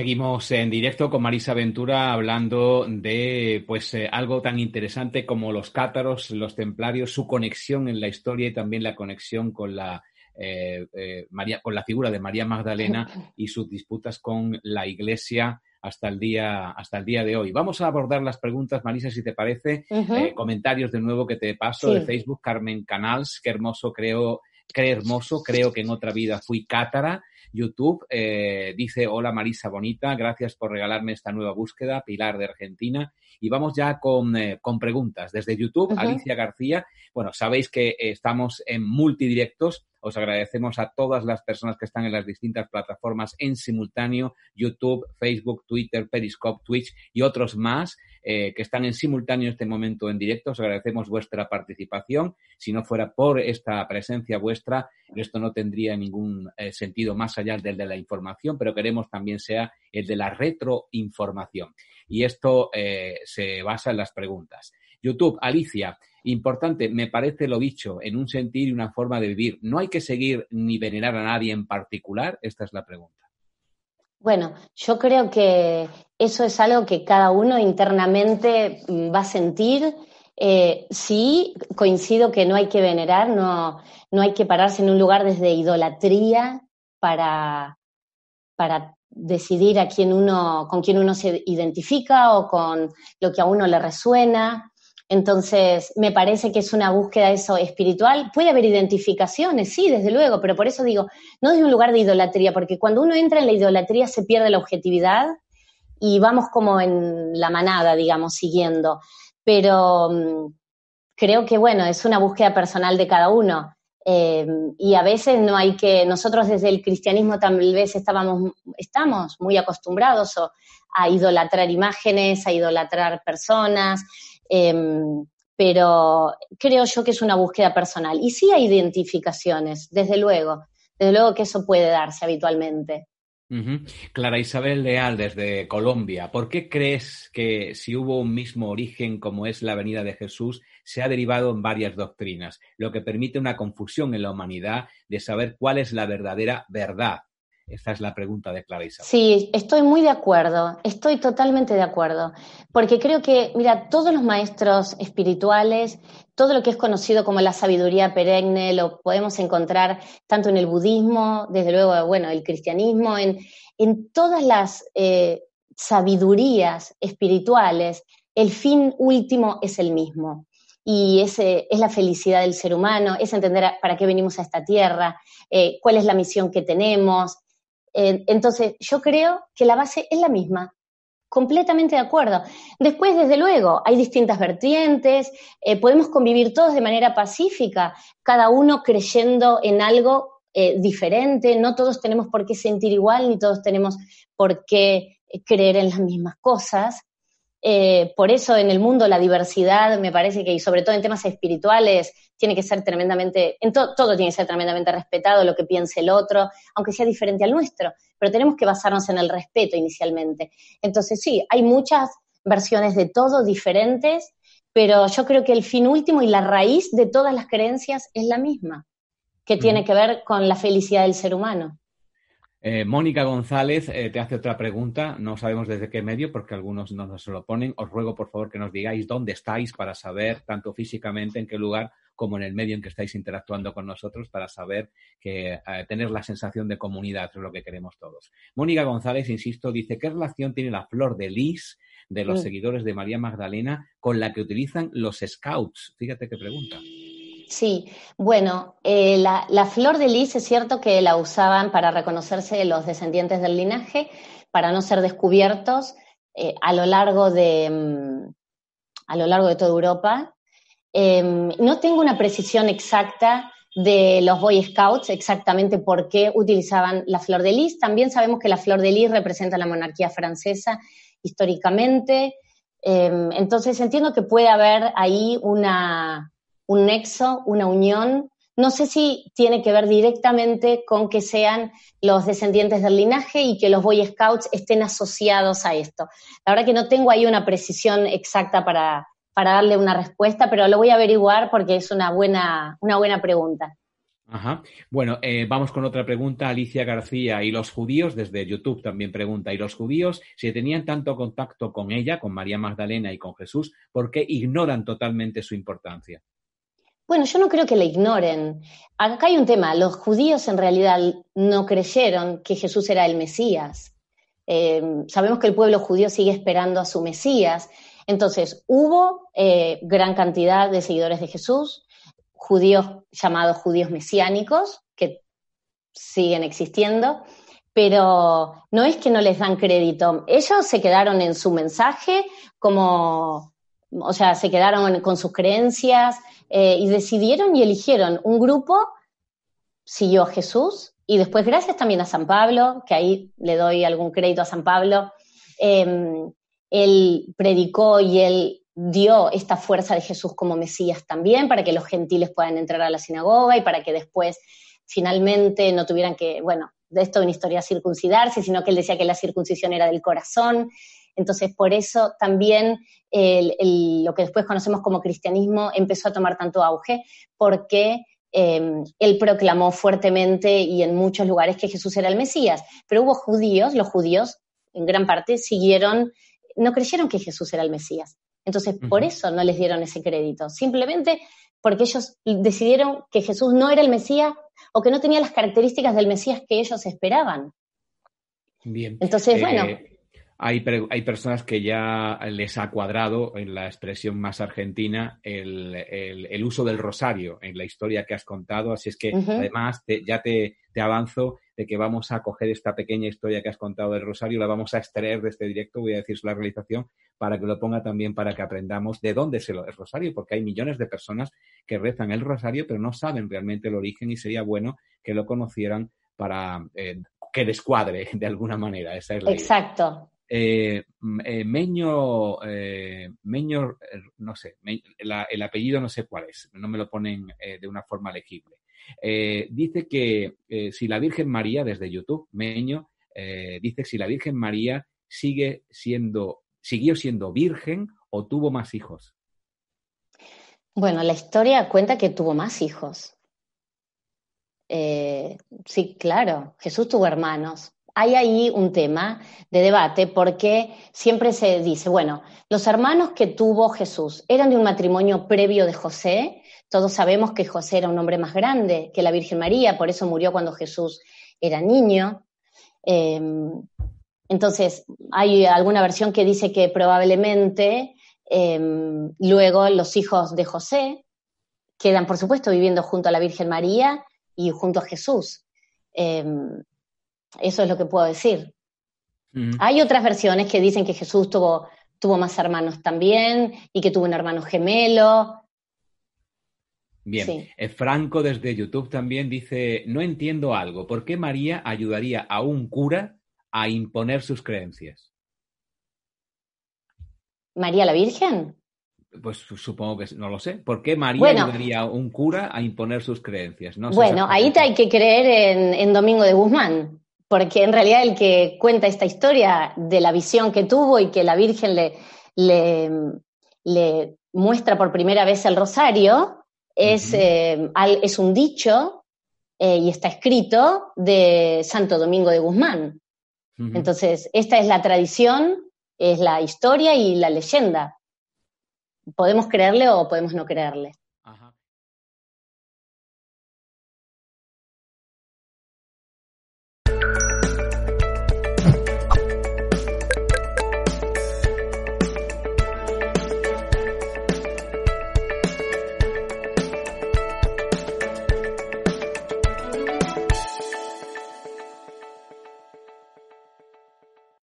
Seguimos en directo con Marisa Ventura hablando de pues eh, algo tan interesante como los cátaros, los templarios, su conexión en la historia y también la conexión con la eh, eh, María, con la figura de María Magdalena y sus disputas con la Iglesia hasta el día hasta el día de hoy. Vamos a abordar las preguntas, Marisa, si te parece. comentarios de nuevo que te paso de Facebook, Carmen Canals, qué hermoso creo, qué hermoso, creo que en otra vida fui cátara. YouTube. Eh, dice, hola Marisa Bonita, gracias por regalarme esta nueva búsqueda, Pilar de Argentina. Y vamos ya con, eh, con preguntas. Desde YouTube, Alicia García. Bueno, sabéis que estamos en multidirectos. Os agradecemos a todas las personas que están en las distintas plataformas en simultáneo, YouTube, Facebook, Twitter, Periscope, Twitch y otros más. Eh, que están en simultáneo en este momento en directo. Os agradecemos vuestra participación. Si no fuera por esta presencia vuestra, esto no tendría ningún eh, sentido más allá del de la información, pero queremos también sea el de la retroinformación. Y esto eh, se basa en las preguntas. YouTube, Alicia, importante, me parece lo dicho, en un sentir y una forma de vivir. No hay que seguir ni venerar a nadie en particular. Esta es la pregunta. Bueno, yo creo que eso es algo que cada uno internamente mm, va a sentir. Eh, sí, coincido que no hay que venerar, no, no hay que pararse en un lugar desde idolatría para, para decidir a quién uno, con quién uno se identifica o con lo que a uno le resuena. Entonces, me parece que es una búsqueda eso espiritual. Puede haber identificaciones, sí, desde luego, pero por eso digo, no desde un lugar de idolatría, porque cuando uno entra en la idolatría se pierde la objetividad y vamos como en la manada, digamos, siguiendo. Pero mm, creo que, bueno, es una búsqueda personal de cada uno. Eh, y a veces no hay que, nosotros desde el cristianismo tal vez estábamos, estamos muy acostumbrados a idolatrar imágenes, a idolatrar personas, Em, pero creo yo que es una búsqueda personal. Y sí hay identificaciones, desde luego, desde luego que eso puede darse habitualmente. Clara Isabel Leal, desde Colombia, ¿por qué crees que si hubo un mismo origen como es la venida de Jesús, se ha derivado en varias doctrinas, lo que permite una confusión en la humanidad de saber cuál es la verdadera verdad? Esta es la pregunta de Clara. Sí, estoy muy de acuerdo, estoy totalmente de acuerdo, porque creo que, mira, todos los maestros espirituales, todo lo que es conocido como la sabiduría perenne, lo podemos encontrar tanto en el budismo, desde luego, bueno, el cristianismo, en, en todas las eh, sabidurías espirituales, el fin último es el mismo. Y ese es la felicidad del ser humano, es entender para qué venimos a esta tierra, eh, cuál es la misión que tenemos, eh, entonces, yo creo que la base es la misma. Completamente de acuerdo. Después, desde luego, hay distintas vertientes, eh, podemos convivir todos de manera pacífica, cada uno creyendo en algo eh, diferente, no todos tenemos por qué sentir igual, ni todos tenemos por qué creer en las mismas cosas. Por eso en el mundo la diversidad me parece que, y sobre todo en temas espirituales, tiene que ser tremendamente, en todo tiene que ser tremendamente respetado, lo que piense el otro, aunque sea diferente al nuestro, pero tenemos que basarnos en el respeto inicialmente. Entonces sí, hay muchas versiones de todo diferentes, pero yo creo que el fin último y la raíz de todas las creencias es la misma, que tiene que ver con la felicidad del ser humano. Eh, Mónica González eh, te hace otra pregunta, no sabemos desde qué medio porque algunos no nos lo ponen. Os ruego por favor que nos digáis dónde estáis para saber, tanto físicamente, en qué lugar, como en el medio en que estáis interactuando con nosotros para saber que eh, tener la sensación de comunidad es lo que queremos todos. Mónica González, insisto, dice, ¿qué relación tiene la flor de lis de los mm. seguidores de María Magdalena con la que utilizan los scouts? Fíjate qué pregunta. Sí, bueno, eh, la, flor de lis es cierto que la usaban para reconocerse los descendientes del linaje, para no ser descubiertos eh, a, lo largo de, mm, a lo largo de toda Europa. Em, no tengo una precisión exacta de los Boy Scouts, exactamente por qué utilizaban la flor de lis. También sabemos que la flor de lis representa la monarquía francesa históricamente. Em, entonces entiendo que puede haber ahí una, un nexo, una unión. No sé si tiene que ver directamente con que sean los descendientes del linaje y que los Boy Scouts estén asociados a esto. La verdad que no tengo ahí una precisión exacta para, para darle una respuesta, pero lo voy a averiguar porque es una buena, una buena pregunta. Ajá. Bueno, eh, vamos con otra pregunta. Alicia García, ¿y los judíos? Desde YouTube también pregunta, ¿y los judíos, si tenían tanto contacto con ella, con María Magdalena y con Jesús, por qué ignoran totalmente su importancia? Bueno, yo no creo que la ignoren. Acá hay un tema. Los judíos en realidad no creyeron que Jesús era el Mesías. Eh, sabemos que el pueblo judío sigue esperando a su Mesías. Entonces, hubo eh, gran cantidad de seguidores de Jesús, judíos llamados judíos mesiánicos, que siguen existiendo, pero no es que no les dan crédito. Ellos se quedaron en su mensaje como, o sea, se quedaron con sus creencias eh, y decidieron y eligieron un grupo, siguió a Jesús y después gracias también a San Pablo, que ahí le doy algún crédito a San Pablo, em, él predicó y él dio esta fuerza de Jesús como Mesías también para que los gentiles puedan entrar a la sinagoga y para que después finalmente no tuvieran que, bueno, de esto una historia circuncidarse, sino que él decía que la circuncisión era del corazón. Entonces, por eso también lo que después conocemos como cristianismo empezó a tomar tanto auge, porque em, él proclamó fuertemente y en muchos lugares que Jesús era el Mesías. Pero hubo judíos, los judíos en gran parte siguieron, no creyeron que Jesús era el Mesías. Entonces, por eso no les dieron ese crédito, simplemente porque ellos decidieron que Jesús no era el Mesías o que no tenía las características del Mesías que ellos esperaban. Bien. Entonces, eh, bueno. Hay, hay, personas que ya les ha cuadrado en la expresión más argentina el, uso del rosario en la historia que has contado. Así es que, además, ya te, te avanzo de que vamos a coger esta pequeña historia que has contado del Rosario, la vamos a extraer de este directo, voy a decir la realización, para que lo ponga también para que aprendamos de dónde es el Rosario, porque hay millones de personas que rezan el Rosario, pero no saben realmente el origen y sería bueno que lo conocieran para eh, que descuadre de alguna manera. Esa es Exacto. Eh, eh, Meño, Meño, no sé, el apellido no sé cuál es, no me lo ponen de una forma legible. Eh, dice que eh, si la Virgen María, desde YouTube, Meño, eh, dice si la Virgen María sigue siendo, siguió siendo virgen o tuvo más hijos. Bueno, la historia cuenta que tuvo más hijos. sí, claro, Jesús tuvo hermanos. Hay ahí un tema de debate porque siempre se dice, bueno, los hermanos que tuvo Jesús eran de un matrimonio previo de José, todos sabemos que José era un hombre más grande que la Virgen María, por eso murió cuando Jesús era niño. Em, entonces, hay alguna versión que dice que probablemente em, luego los hijos de José quedan, por supuesto, viviendo junto a la Virgen María y junto a Jesús. Em, eso es lo que puedo decir. Hay otras versiones que dicen que Jesús tuvo, tuvo más hermanos también y que tuvo un hermano gemelo. Bien, eh, Franco desde YouTube también dice, no entiendo algo, ¿por qué María ayudaría a un cura a imponer sus creencias? ¿María la Virgen? Pues supongo que no lo sé. ¿Por qué María ayudaría a un cura a imponer sus creencias? bueno, ahí te hay que creer en, Domingo de Guzmán, porque en realidad el que cuenta esta historia de la visión que tuvo y que la Virgen le, le muestra por primera vez el rosario, es, eh, es un dicho eh, y está escrito de Santo Domingo de Guzmán. Entonces, esta es la tradición, es la historia y la leyenda. Podemos creerle o podemos no creerle.